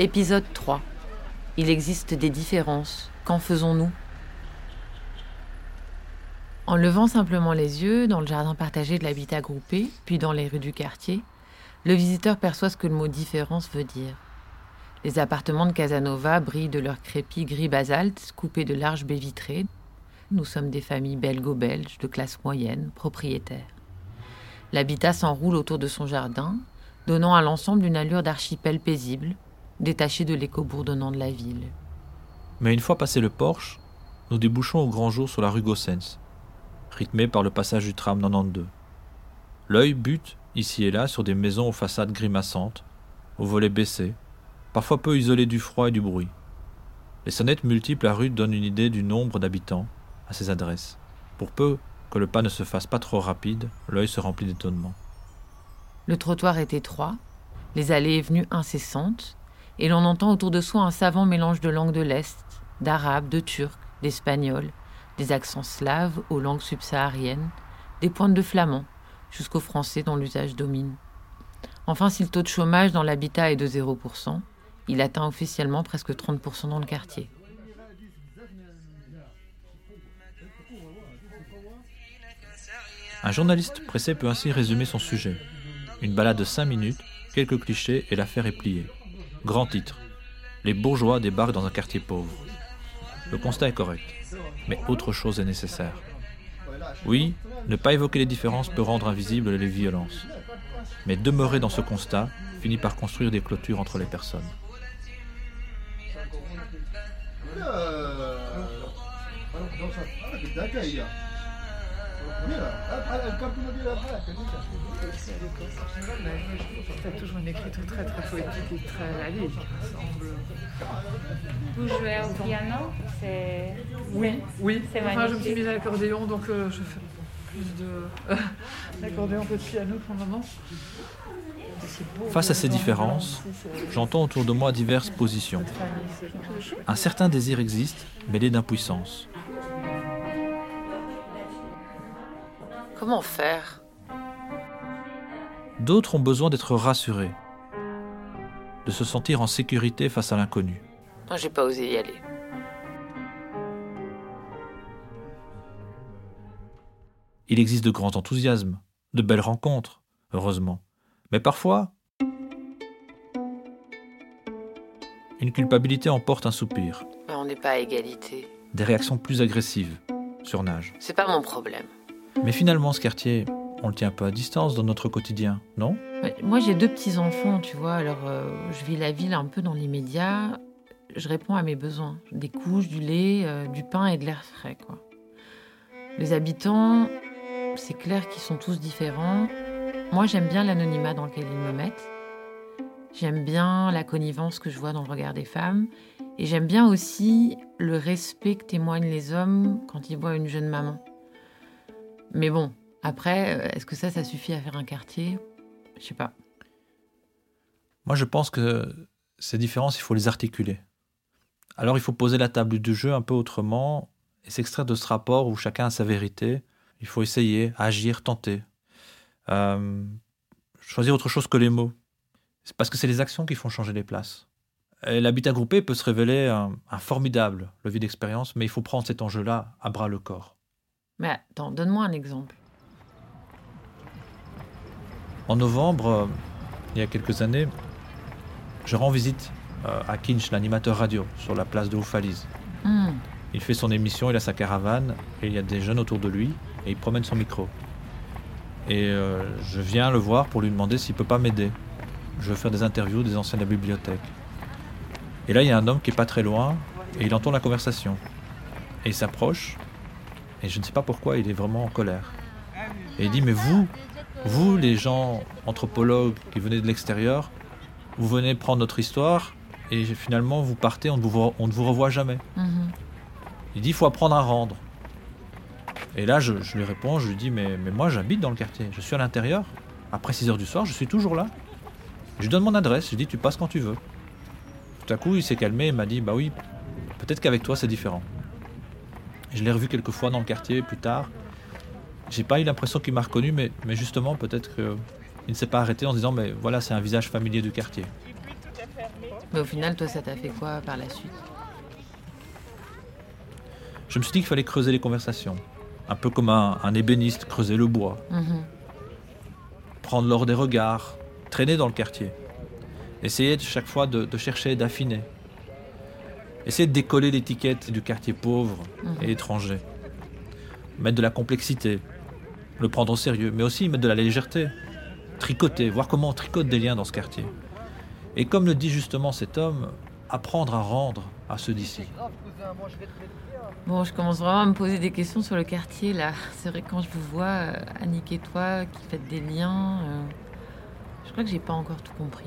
Épisode 3. Il existe des différences. Qu'en faisons-nous? En levant simplement les yeux dans le jardin partagé de l'habitat groupé, puis dans les rues du quartier, le visiteur perçoit ce que le mot différence veut dire. Les appartements de Casanova brillent de leur crépi gris basalte, coupés de larges baies vitrées. Nous sommes des familles belgo-belges de classe moyenne, propriétaires. L'habitat s'enroule autour de son jardin, donnant à l'ensemble une allure d'archipel paisible, détaché de l'écho bourdonnant de la ville. Mais une fois passé le porche, nous débouchons au grand jour sur la rue Gossens, rythmée par le passage du tram 92. L'œil bute ici et là sur des maisons aux façades grimaçantes, aux volets baissés, parfois peu isolées du froid et du bruit. Les sonnettes multiples à rue donnent une idée du nombre d'habitants à ces adresses. Pour peu que le pas ne se fasse pas trop rapide, l'œil se remplit d'étonnement. Le trottoir est étroit, les allées et venues incessantes, et l'on entend autour de soi un savant mélange de langues de l'Est, d'arabe, de turc, d'espagnol, des accents slaves aux langues subsahariennes, des pointes de flamand, jusqu'au français dont l'usage domine. Enfin, si le taux de chômage dans l'habitat est de 0%, il atteint officiellement presque 30% dans le quartier. Un journaliste pressé peut ainsi résumer son sujet. Une balade de 5 minutes, quelques clichés et l'affaire est pliée. Grand titre. Les bourgeois débarquent dans un quartier pauvre. Le constat est correct, mais autre chose est nécessaire. Oui, ne pas évoquer les différences peut rendre invisibles les violences. Mais demeurer dans ce constat finit par construire des clôtures entre les personnes. T'as toujours une écriture très très poétique et très semble. Vous jouez au piano C'est Oui, oui. C'est Enfin, je me suis magnifique. mise à l'accordéon, donc euh, je fais plus de l'accordéon que de piano pour le moment. Face à ces différences, j'entends autour de moi diverses positions. Un certain désir existe, mêlé d'impuissance. Comment faire? D'autres ont besoin d'être rassurés, de se sentir en sécurité face à l'inconnu. Moi, j'ai pas osé y aller. Il existe de grands enthousiasmes, de belles rencontres, heureusement. Mais parfois, une culpabilité emporte un soupir, Mais on n'est pas à égalité. des réactions plus agressives surnagent. C'est pas mon problème. Mais finalement, ce quartier, on le tient un peu à distance dans notre quotidien, non? Moi, j'ai deux petits-enfants, tu vois, alors euh, je vis la ville un peu dans l'immédiat. Je réponds à mes besoins. Des couches, du lait, euh, du pain et de l'air frais, quoi. Les habitants, c'est clair qu'ils sont tous différents. Moi, j'aime bien l'anonymat dans lequel ils me mettent. J'aime bien la connivence que je vois dans le regard des femmes. Et j'aime bien aussi le respect que témoignent les hommes quand ils voient une jeune maman. Mais bon, après, euh, est-ce que ça, ça suffit à faire un quartier? Je sais pas. Moi, je pense que ces différences, il faut les articuler. Alors, il faut poser la table du jeu un peu autrement et s'extraire de ce rapport où chacun a sa vérité. Il faut essayer, agir, tenter. Euh, choisir autre chose que les mots. C'est parce que c'est les actions qui font changer les places. L'habitat groupé peut se révéler un, un formidable levier d'expérience, mais il faut prendre cet enjeu-là à bras le corps. Mais attends, donne-moi un exemple. En novembre, euh, il y a quelques années, je rends visite euh, à Kinch, l'animateur radio, sur la place de Oufalise. Hmm, Il fait son émission, il a sa caravane, et il y a des jeunes autour de lui, et il promène son micro. Et euh, je viens le voir pour lui demander s'il peut pas m'aider. Je veux faire des interviews des anciens de la bibliothèque. Et là, il y a un homme qui est pas très loin, et il entend la conversation. Et il s'approche, et je ne sais pas pourquoi, il est vraiment en colère. Et il dit, mais vous, vous, les gens anthropologues qui venez de l'extérieur, vous venez prendre notre histoire, et finalement, vous partez, on ne vous, on ne vous revoit jamais. mhm. Il dit il faut apprendre à rendre. Et là, je, je lui réponds, je lui dis mais, mais moi j'habite dans le quartier, je suis à l'intérieur. Après 6 heures du soir, je suis toujours là. Je lui donne mon adresse, je lui dis tu passes quand tu veux. Tout à coup, il s'est calmé et m'a dit bah oui, peut-être qu'avec toi c'est différent. Je l'ai revu quelques fois dans le quartier plus tard. J'ai pas eu l'impression qu'il m'a reconnu, mais, mais justement, peut-être qu'il ne s'est pas arrêté en se disant mais voilà, c'est un visage familier du quartier. Mais au final, toi, ça t'a fait quoi par la suite? Je me suis dit qu'il fallait creuser les conversations. Un peu comme un, un ébéniste creuser le bois. Mhm. Prendre l'or des regards. Traîner dans le quartier. Essayer de chaque fois de, de chercher, d'affiner. Essayer de décoller l'étiquette du quartier pauvre Mhm. et étranger. Mettre de la complexité. Le prendre au sérieux. Mais aussi mettre de la légèreté. Tricoter. Voir comment on tricote des liens dans ce quartier. Et comme le dit justement cet homme, apprendre à rendre à ceux d'ici. Bon, je commence vraiment à me poser des questions sur le quartier, là. C'est vrai que quand je vous vois, euh, Annick et toi, qui faites des liens, euh, je crois que j'ai pas encore tout compris.